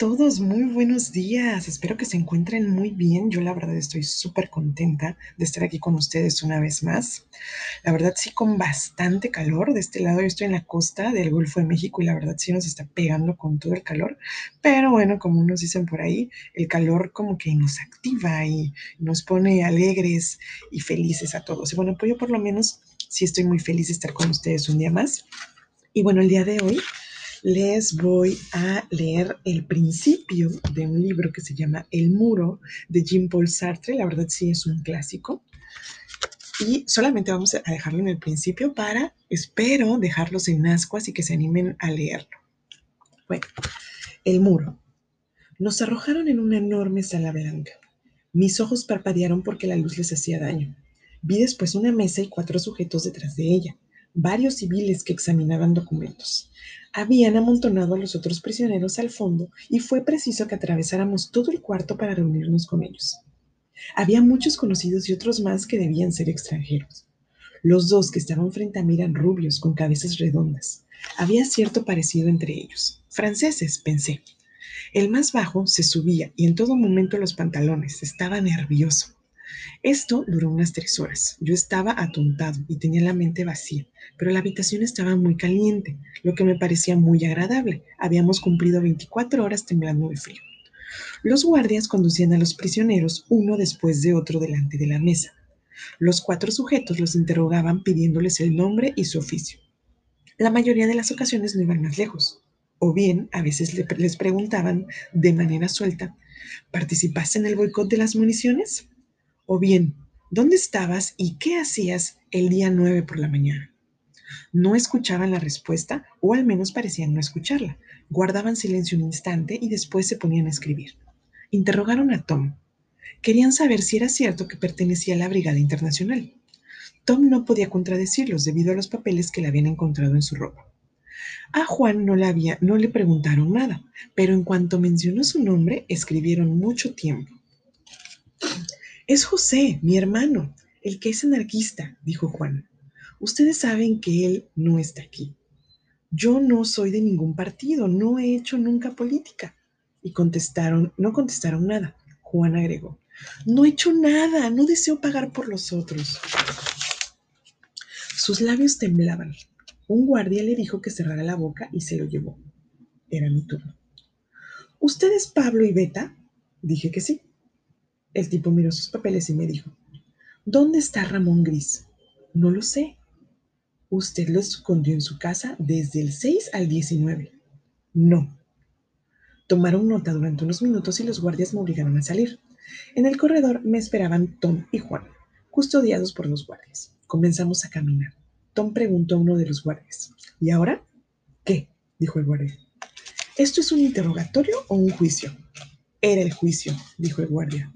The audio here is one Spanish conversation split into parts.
todos, muy buenos días. Espero que se encuentren muy bien. Yo la verdad estoy súper contenta de estar aquí con ustedes una vez más. La verdad sí con bastante calor. De este lado yo estoy en la costa del Golfo de México y la verdad sí nos está pegando con todo el calor. Pero bueno, como nos dicen por ahí, el calor como que nos activa y nos pone alegres y felices a todos. Y bueno, pues yo por lo menos sí estoy muy feliz de estar con ustedes un día más. Y bueno, el día de hoy les voy a leer el principio de un libro que se llama El muro de Jean-Paul Sartre. La verdad sí es un clásico. Y solamente vamos a dejarlo en el principio para, espero, dejarlos en ascuas y que se animen a leerlo. Bueno, el muro. Nos arrojaron en una enorme sala blanca. Mis ojos parpadearon porque la luz les hacía daño. Vi después una mesa y cuatro sujetos detrás de ella, varios civiles que examinaban documentos. Habían amontonado a los otros prisioneros al fondo y fue preciso que atravesáramos todo el cuarto para reunirnos con ellos. Había muchos conocidos y otros más que debían ser extranjeros. Los dos que estaban frente a mí eran rubios, con cabezas redondas. Había cierto parecido entre ellos. Franceses, pensé. El más bajo se subía y en todo momento los pantalones. Estaba nervioso. Esto duró unas tres horas. Yo estaba atontado y tenía la mente vacía, pero la habitación estaba muy caliente, lo que me parecía muy agradable. Habíamos cumplido 24 horas temblando de frío. Los guardias conducían a los prisioneros uno después de otro delante de la mesa. Los cuatro sujetos los interrogaban pidiéndoles el nombre y su oficio. La mayoría de las ocasiones no iban más lejos, o bien a veces les preguntaban de manera suelta, ¿participaste en el boicot de las municiones? O bien, ¿dónde estabas y qué hacías el día 9 por la mañana? No escuchaban la respuesta, o al menos parecían no escucharla. Guardaban silencio un instante y después se ponían a escribir. Interrogaron a Tom. Querían saber si era cierto que pertenecía a la Brigada Internacional. Tom no podía contradecirlos debido a los papeles que le habían encontrado en su ropa. A Juan no le, había, no le preguntaron nada, pero en cuanto mencionó su nombre, escribieron mucho tiempo. Es José, mi hermano, el que es anarquista, dijo Juan. Ustedes saben que él no está aquí. Yo no soy de ningún partido, no he hecho nunca política. Y contestaron, no contestaron nada. Juan agregó, no he hecho nada, no deseo pagar por los otros. Sus labios temblaban. Un guardia le dijo que cerrara la boca y se lo llevó. Era mi turno. ¿Usted es Pablo y Beta? Dije que sí. El tipo miró sus papeles y me dijo, ¿Dónde está Ramón Gris? No lo sé. Usted lo escondió en su casa desde el 6 al 19. No. Tomaron nota durante unos minutos y los guardias me obligaron a salir. En el corredor me esperaban Tom y Juan, custodiados por los guardias. Comenzamos a caminar. Tom preguntó a uno de los guardias, ¿y ahora? ¿Qué? dijo el guardia. ¿Esto es un interrogatorio o un juicio? Era el juicio, dijo el guardia.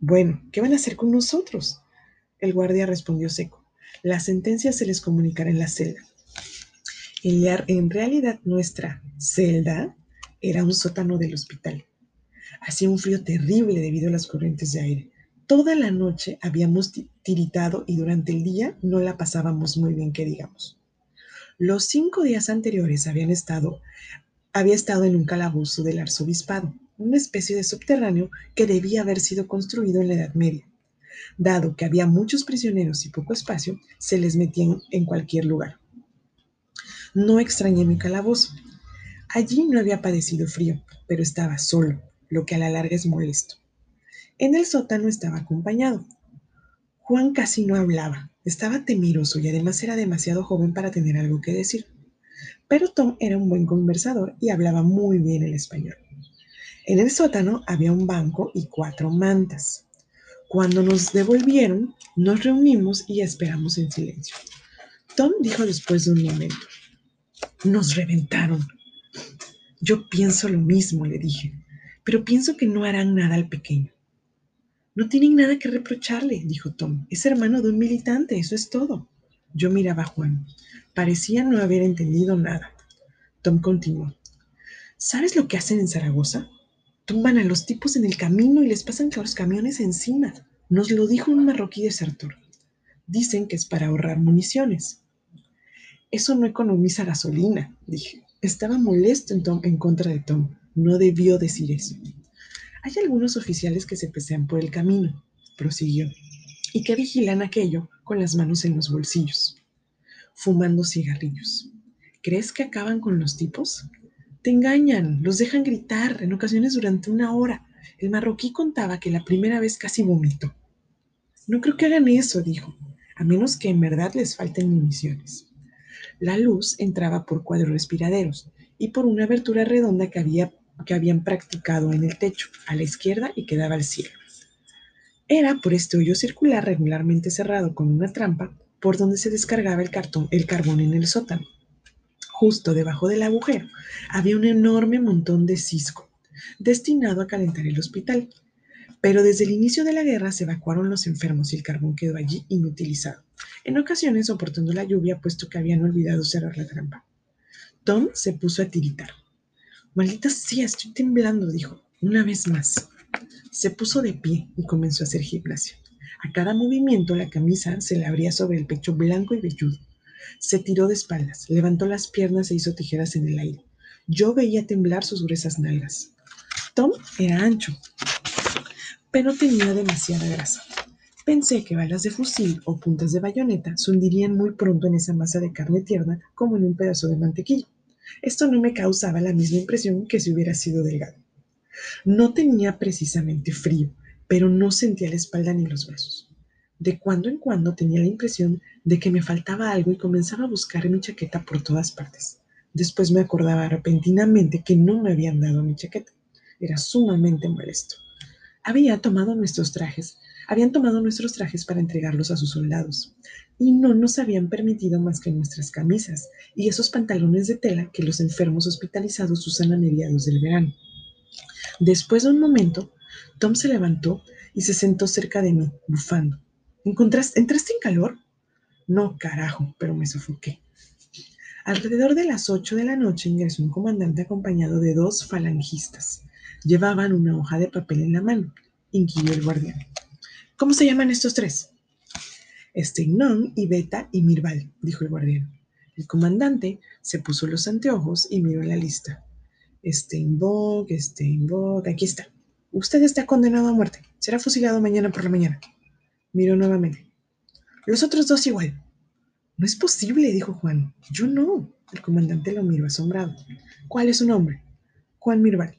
Bueno, ¿qué van a hacer con nosotros? El guardia respondió seco. La sentencia se les comunicará en la celda. En realidad nuestra celda era un sótano del hospital. Hacía un frío terrible debido a las corrientes de aire. Toda la noche habíamos tiritado y durante el día no la pasábamos muy bien, que digamos. Los cinco días anteriores habían estado, había estado en un calabozo del arzobispado una especie de subterráneo que debía haber sido construido en la Edad Media. Dado que había muchos prisioneros y poco espacio, se les metían en cualquier lugar. No extrañé mi calabozo. Allí no había padecido frío, pero estaba solo, lo que a la larga es molesto. En el sótano estaba acompañado. Juan casi no hablaba, estaba temeroso y además era demasiado joven para tener algo que decir. Pero Tom era un buen conversador y hablaba muy bien el español. En el sótano había un banco y cuatro mantas. Cuando nos devolvieron, nos reunimos y esperamos en silencio. Tom dijo después de un momento, nos reventaron. Yo pienso lo mismo, le dije, pero pienso que no harán nada al pequeño. No tienen nada que reprocharle, dijo Tom. Es hermano de un militante, eso es todo. Yo miraba a Juan. Parecía no haber entendido nada. Tom continuó. ¿Sabes lo que hacen en Zaragoza? Tumban a los tipos en el camino y les pasan los camiones encima. Nos lo dijo un marroquí desertor. Dicen que es para ahorrar municiones. Eso no economiza gasolina, dije. Estaba molesto en, en contra de Tom. No debió decir eso. Hay algunos oficiales que se pesean por el camino, prosiguió, y que vigilan aquello con las manos en los bolsillos, fumando cigarrillos. ¿Crees que acaban con los tipos? Te engañan, los dejan gritar, en ocasiones durante una hora. El marroquí contaba que la primera vez casi vomitó. No creo que hagan eso, dijo, a menos que en verdad les falten municiones. La luz entraba por cuadros respiraderos y por una abertura redonda que, había, que habían practicado en el techo, a la izquierda y que daba al cielo. Era por este hoyo circular regularmente cerrado con una trampa por donde se descargaba el, cartón, el carbón en el sótano. Justo debajo del agujero había un enorme montón de cisco, destinado a calentar el hospital. Pero desde el inicio de la guerra se evacuaron los enfermos y el carbón quedó allí inutilizado, en ocasiones soportando la lluvia puesto que habían olvidado cerrar la trampa. Tom se puso a tiritar. Maldita sea, estoy temblando, dijo, una vez más. Se puso de pie y comenzó a hacer gimnasia. A cada movimiento la camisa se le abría sobre el pecho blanco y velludo. Se tiró de espaldas, levantó las piernas e hizo tijeras en el aire. Yo veía temblar sus gruesas nalgas. Tom era ancho, pero tenía demasiada grasa. Pensé que balas de fusil o puntas de bayoneta se hundirían muy pronto en esa masa de carne tierna como en un pedazo de mantequilla. Esto no me causaba la misma impresión que si hubiera sido delgado. No tenía precisamente frío, pero no sentía la espalda ni los brazos. De cuando en cuando tenía la impresión de que me faltaba algo y comenzaba a buscar mi chaqueta por todas partes. Después me acordaba repentinamente que no me habían dado mi chaqueta. Era sumamente molesto. Había tomado nuestros trajes, habían tomado nuestros trajes para entregarlos a sus soldados, y no nos habían permitido más que nuestras camisas y esos pantalones de tela que los enfermos hospitalizados usan a mediados del verano. Después de un momento, Tom se levantó y se sentó cerca de mí, bufando. ¿Encontraste, ¿Entraste en calor? No, carajo, pero me sofoqué. Alrededor de las ocho de la noche ingresó un comandante acompañado de dos falangistas. Llevaban una hoja de papel en la mano, inquirió el guardián. ¿Cómo se llaman estos tres? Steinon y Beta y Mirval, dijo el guardián. El comandante se puso los anteojos y miró la lista. Steinbock, Steinbock, aquí está. Usted está condenado a muerte. Será fusilado mañana por la mañana. Miró nuevamente. Los otros dos igual. No es posible, dijo Juan. Yo no. El comandante lo miró asombrado. ¿Cuál es su nombre? Juan Mirval.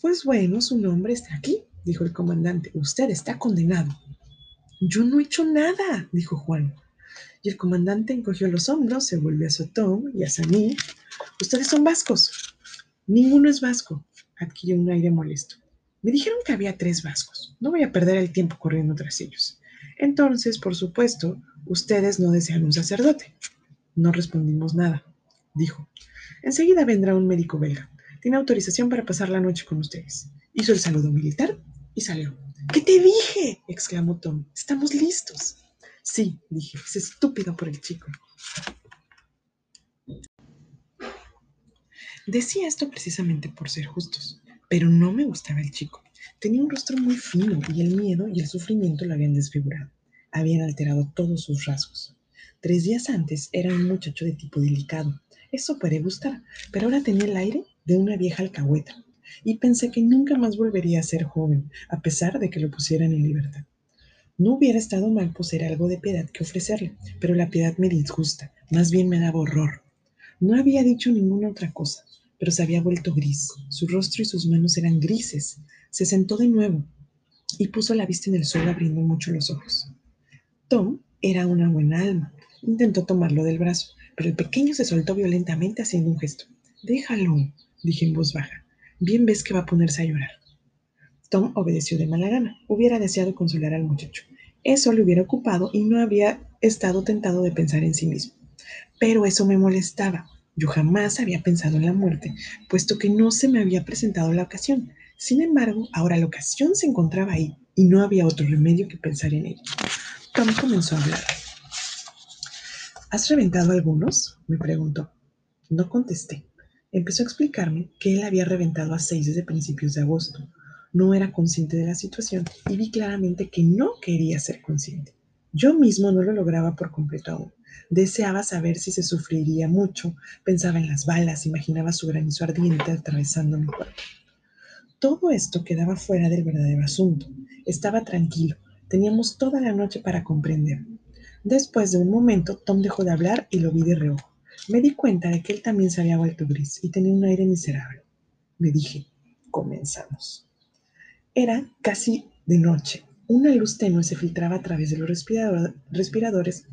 Pues bueno, su nombre está aquí, dijo el comandante. Usted está condenado. Yo no he hecho nada, dijo Juan. Y el comandante encogió los hombros, se volvió a Tom y a mí. Ustedes son vascos. Ninguno es vasco, adquirió un aire molesto. Me dijeron que había tres vascos. No voy a perder el tiempo corriendo tras ellos. Entonces, por supuesto, ustedes no desean un sacerdote. No respondimos nada, dijo. Enseguida vendrá un médico belga. Tiene autorización para pasar la noche con ustedes. Hizo el saludo militar y salió. ¿Qué te dije? exclamó Tom. Estamos listos. Sí, dije, es estúpido por el chico. Decía esto precisamente por ser justos. Pero no me gustaba el chico. Tenía un rostro muy fino y el miedo y el sufrimiento lo habían desfigurado. Habían alterado todos sus rasgos. Tres días antes era un muchacho de tipo delicado. Eso puede gustar, pero ahora tenía el aire de una vieja alcahueta. Y pensé que nunca más volvería a ser joven, a pesar de que lo pusieran en libertad. No hubiera estado mal poseer algo de piedad que ofrecerle, pero la piedad me disgusta, más bien me daba horror. No había dicho ninguna otra cosa pero se había vuelto gris. Su rostro y sus manos eran grises. Se sentó de nuevo y puso la vista en el suelo abriendo mucho los ojos. Tom era una buena alma. Intentó tomarlo del brazo, pero el pequeño se soltó violentamente haciendo un gesto. Déjalo, dije en voz baja. Bien ves que va a ponerse a llorar. Tom obedeció de mala gana. Hubiera deseado consolar al muchacho. Eso le hubiera ocupado y no había estado tentado de pensar en sí mismo. Pero eso me molestaba. Yo jamás había pensado en la muerte, puesto que no se me había presentado la ocasión. Sin embargo, ahora la ocasión se encontraba ahí y no había otro remedio que pensar en ella. Tom comenzó a hablar. ¿Has reventado algunos? me preguntó. No contesté. Empezó a explicarme que él había reventado a seis desde principios de agosto. No era consciente de la situación y vi claramente que no quería ser consciente. Yo mismo no lo lograba por completo aún Deseaba saber si se sufriría mucho, pensaba en las balas, imaginaba su granizo ardiente atravesando mi cuerpo. Todo esto quedaba fuera del verdadero asunto. Estaba tranquilo, teníamos toda la noche para comprender. Después de un momento, Tom dejó de hablar y lo vi de reojo. Me di cuenta de que él también se había vuelto gris y tenía un aire miserable. Me dije, comenzamos. Era casi de noche. Una luz tenue se filtraba a través de los respiradores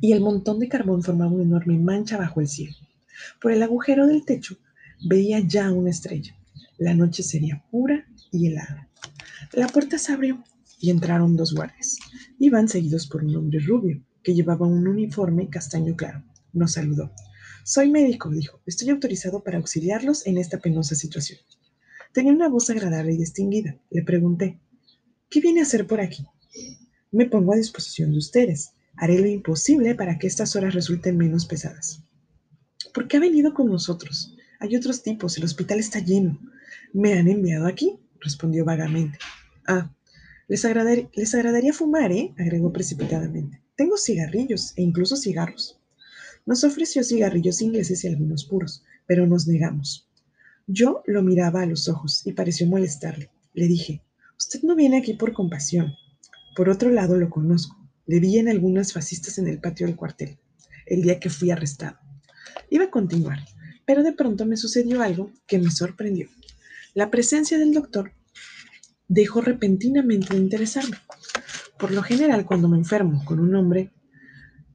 y el montón de carbón formaba una enorme mancha bajo el cielo. Por el agujero del techo veía ya una estrella. La noche sería pura y helada. La puerta se abrió y entraron dos guardias. Iban seguidos por un hombre rubio que llevaba un uniforme castaño claro. Nos saludó. Soy médico, dijo. Estoy autorizado para auxiliarlos en esta penosa situación. Tenía una voz agradable y distinguida. Le pregunté, ¿qué viene a hacer por aquí? Me pongo a disposición de ustedes. Haré lo imposible para que estas horas resulten menos pesadas. ¿Por qué ha venido con nosotros? Hay otros tipos, el hospital está lleno. ¿Me han enviado aquí? respondió vagamente. Ah, les, agradaría fumar, ¿eh? agregó precipitadamente. Tengo cigarrillos e incluso cigarros. Nos ofreció cigarrillos ingleses y algunos puros, pero nos negamos. Yo lo miraba a los ojos y pareció molestarle. Le dije, usted no viene aquí por compasión. Por otro lado, lo conozco. Le vi en algunas fascistas en el patio del cuartel, el día que fui arrestado. Iba a continuar, pero de pronto me sucedió algo que me sorprendió. La presencia del doctor dejó repentinamente de interesarme. Por lo general, cuando me enfermo con un hombre,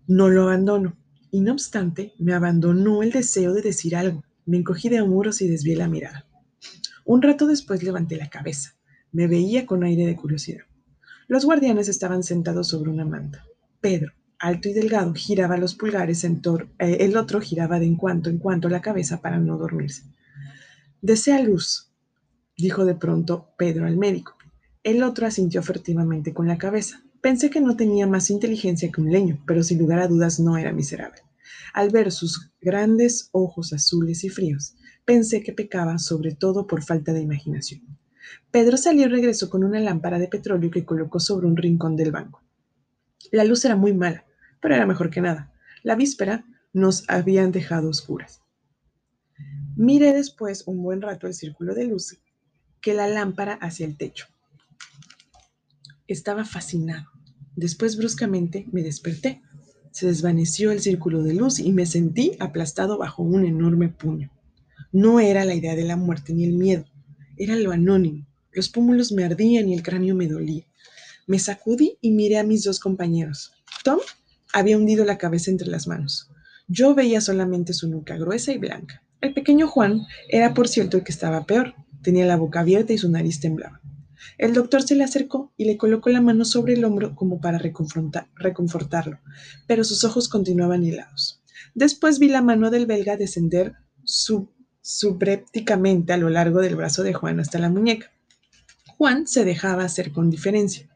no lo abandono. Y no obstante, me abandonó el deseo de decir algo. Me encogí de hombros y desvié la mirada. Un rato después levanté la cabeza. Me veía con aire de curiosidad. Los guardianes estaban sentados sobre una manta. Pedro, alto y delgado, giraba los pulgares en torno, eh, el otro giraba de en cuanto en cuanto la cabeza para no dormirse. Desea luz, dijo de pronto Pedro al médico. El otro asintió furtivamente con la cabeza. Pensé que no tenía más inteligencia que un leño, pero sin lugar a dudas no era miserable. Al ver sus grandes ojos azules y fríos, pensé que pecaba sobre todo por falta de imaginación. Pedro salió y regresó con una lámpara de petróleo que colocó sobre un rincón del banco. La luz era muy mala, pero era mejor que nada. La víspera nos habían dejado oscuras. Miré después un buen rato el círculo de luz que la lámpara hacia el techo. Estaba fascinado. Después bruscamente me desperté. Se desvaneció el círculo de luz y me sentí aplastado bajo un enorme puño. No era la idea de la muerte ni el miedo, era lo anónimo. Los pómulos me ardían y el cráneo me dolía. Me sacudí y miré a mis dos compañeros. Tom había hundido la cabeza entre las manos. Yo veía solamente su nuca gruesa y blanca. El pequeño Juan era, por cierto, el que estaba peor. Tenía la boca abierta y su nariz temblaba. El doctor se le acercó y le colocó la mano sobre el hombro como para reconfortarlo, pero sus ojos continuaban helados. Después vi la mano del belga descender su subrépticamente a lo largo del brazo de Juan hasta la muñeca. Juan se dejaba hacer con diferencia.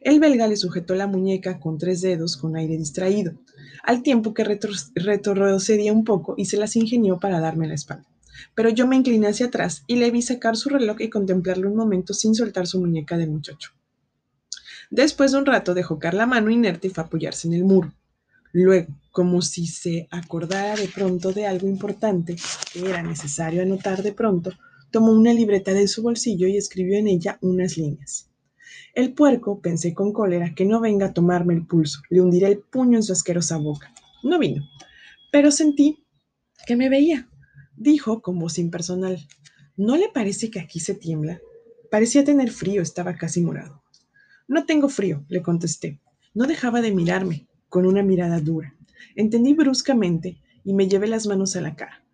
El belga le sujetó la muñeca con tres dedos con aire distraído, al tiempo que retrocedía un poco y se las ingenió para darme la espalda. Pero yo me incliné hacia atrás y le vi sacar su reloj y contemplarlo un momento sin soltar su muñeca de muchacho. Después de un rato dejó caer la mano inerte y fue a apoyarse en el muro. Luego, como si se acordara de pronto de algo importante que era necesario anotar de pronto, tomó una libreta de su bolsillo y escribió en ella unas líneas. El puerco, pensé con cólera, que no venga a tomarme el pulso, le hundiré el puño en su asquerosa boca. No vino, pero sentí que me veía. Dijo con voz impersonal, ¿no le parece que aquí se tiembla? Parecía tener frío, estaba casi morado. No tengo frío, le contesté. No dejaba de mirarme con una mirada dura. Entendí bruscamente y me llevé las manos a la cara.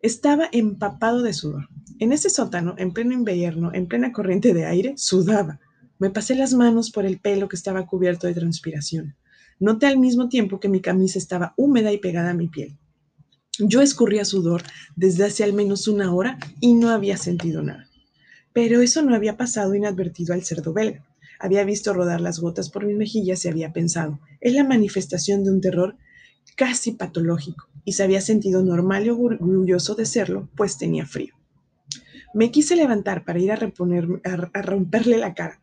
Estaba empapado de sudor. En ese sótano, en pleno invierno, en plena corriente de aire, sudaba. Me pasé las manos por el pelo que estaba cubierto de transpiración. Noté al mismo tiempo que mi camisa estaba húmeda y pegada a mi piel. Yo escurría sudor desde hace al menos una hora y no había sentido nada. Pero eso no había pasado inadvertido al cerdo belga. Había visto rodar las gotas por mis mejillas y había pensado, es la manifestación de un terror casi patológico, y se había sentido normal y orgulloso de serlo, pues tenía frío. Me quise levantar para ir a, a, romperle la cara,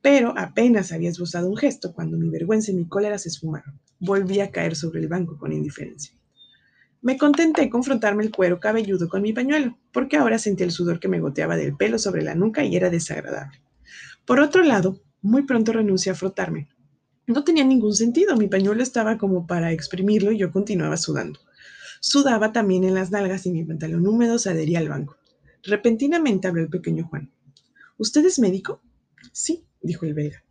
pero apenas había esbozado un gesto cuando mi vergüenza y mi cólera se esfumaron. volví a caer sobre el banco con indiferencia. Me contenté con frotarme el cuero cabelludo con mi pañuelo, porque ahora sentí el sudor que me goteaba del pelo sobre la nuca y era desagradable. Por otro lado, muy pronto renuncié a frotarme. No tenía ningún sentido, mi pañuelo estaba como para exprimirlo y yo continuaba sudando. Sudaba también en las nalgas y mi pantalón húmedo se adhería al banco. Repentinamente habló el pequeño Juan. ¿Usted es médico? Sí, dijo el belga.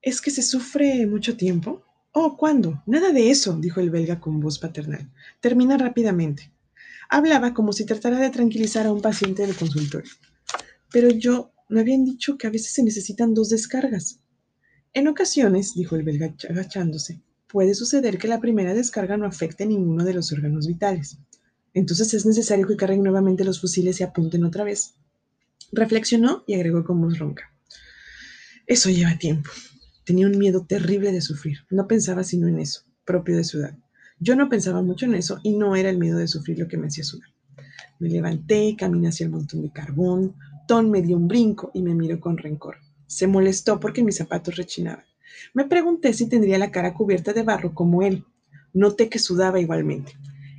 ¿Es que se sufre mucho tiempo? Oh, ¿cuándo? Nada de eso, dijo el belga con voz paternal. Termina rápidamente. Hablaba como si tratara de tranquilizar a un paciente del consultorio. Pero yo me habían dicho que a veces se necesitan dos descargas. En ocasiones, dijo el belga agachándose, puede suceder que la primera descarga no afecte ninguno de los órganos vitales. Entonces es necesario que carguen nuevamente los fusiles y apunten otra vez. Reflexionó y agregó con voz ronca. Eso lleva tiempo. Tenía un miedo terrible de sufrir. No pensaba sino en eso, propio de su edad. Yo no pensaba mucho en eso y no era el miedo de sufrir lo que me hacía sudar. Me levanté, caminé hacia el montón de carbón. Tom me dio un brinco y me miró con rencor. Se molestó porque mis zapatos rechinaban. Me pregunté si tendría la cara cubierta de barro como él. Noté que sudaba igualmente.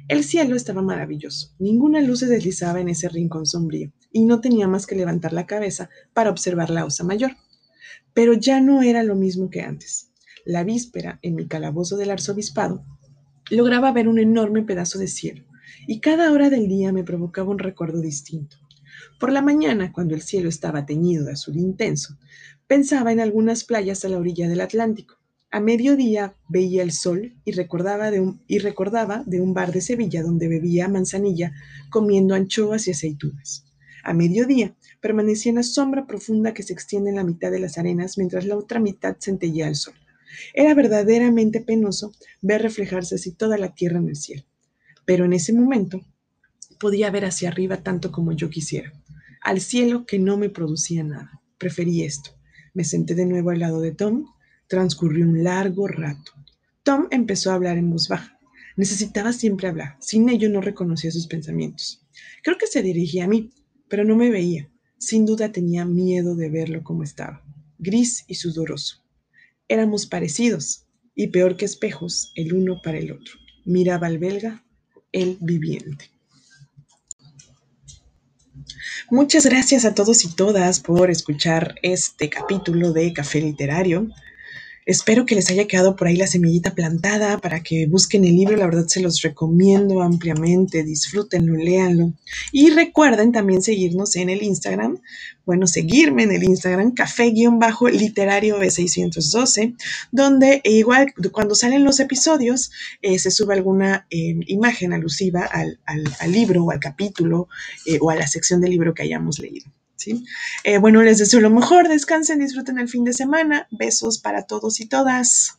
El cielo estaba maravilloso. Ninguna luz se deslizaba en ese rincón sombrío y no tenía más que levantar la cabeza para observar la osa mayor. Pero ya no era lo mismo que antes. La víspera, en mi calabozo del arzobispado, lograba ver un enorme pedazo de cielo, y cada hora del día me provocaba un recuerdo distinto. Por la mañana, cuando el cielo estaba teñido de azul intenso, pensaba en algunas playas a la orilla del Atlántico. A mediodía veía el sol y recordaba, de un, y recordaba de un bar de Sevilla donde bebía manzanilla comiendo anchoas y aceitunas. A mediodía permanecía en la sombra profunda que se extiende en la mitad de las arenas mientras la otra mitad centellea al sol. Era verdaderamente penoso ver reflejarse así toda la tierra en el cielo. Pero en ese momento podía ver hacia arriba tanto como yo quisiera, al cielo que no me producía nada. Preferí esto. Me senté de nuevo al lado de Tom. Transcurrió un largo rato. Tom empezó a hablar en voz baja. Necesitaba siempre hablar. Sin ello no reconocía sus pensamientos. Creo que se dirigía a mí, pero no me veía. Sin duda tenía miedo de verlo como estaba, gris y sudoroso. Éramos parecidos, y peor que espejos, el uno para el otro. Miraba al belga, el viviente. Muchas gracias a todos y todas por escuchar este capítulo de Café Literario. Espero que les haya quedado por ahí la semillita plantada para que busquen el libro. La verdad se los recomiendo ampliamente. Disfrútenlo, léanlo. Y recuerden también seguirnos en el Instagram. Bueno, seguirme en el Instagram, café-literario B612, donde igual cuando salen los episodios eh, se sube alguna eh, imagen alusiva al, libro o al capítulo eh, o a la sección del libro que hayamos leído. Eh, bueno, les deseo lo mejor, descansen, disfruten el fin de semana. Besos para todos y todas.